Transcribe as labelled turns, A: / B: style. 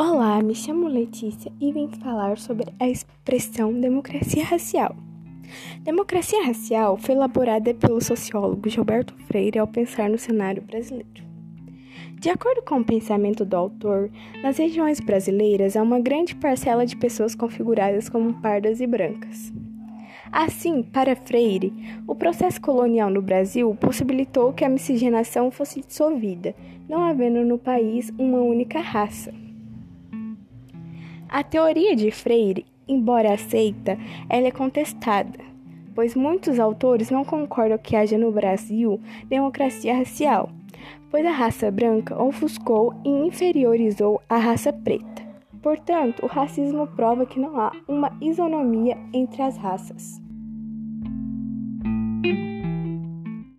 A: Olá, me chamo Letícia e vim falar sobre a expressão democracia racial. Democracia racial foi elaborada pelo sociólogo Gilberto Freire ao pensar no cenário brasileiro. De acordo com o pensamento do autor, nas regiões brasileiras há uma grande parcela de pessoas configuradas como pardas e brancas. Assim, para Freire, o processo colonial no Brasil possibilitou que a miscigenação fosse dissolvida, não havendo no país uma única raça. A teoria de Freire, embora aceita, ela é contestada, pois muitos autores não concordam que haja no Brasil democracia racial, pois a raça branca ofuscou e inferiorizou a raça preta. Portanto, o racismo prova que não há uma isonomia entre as raças.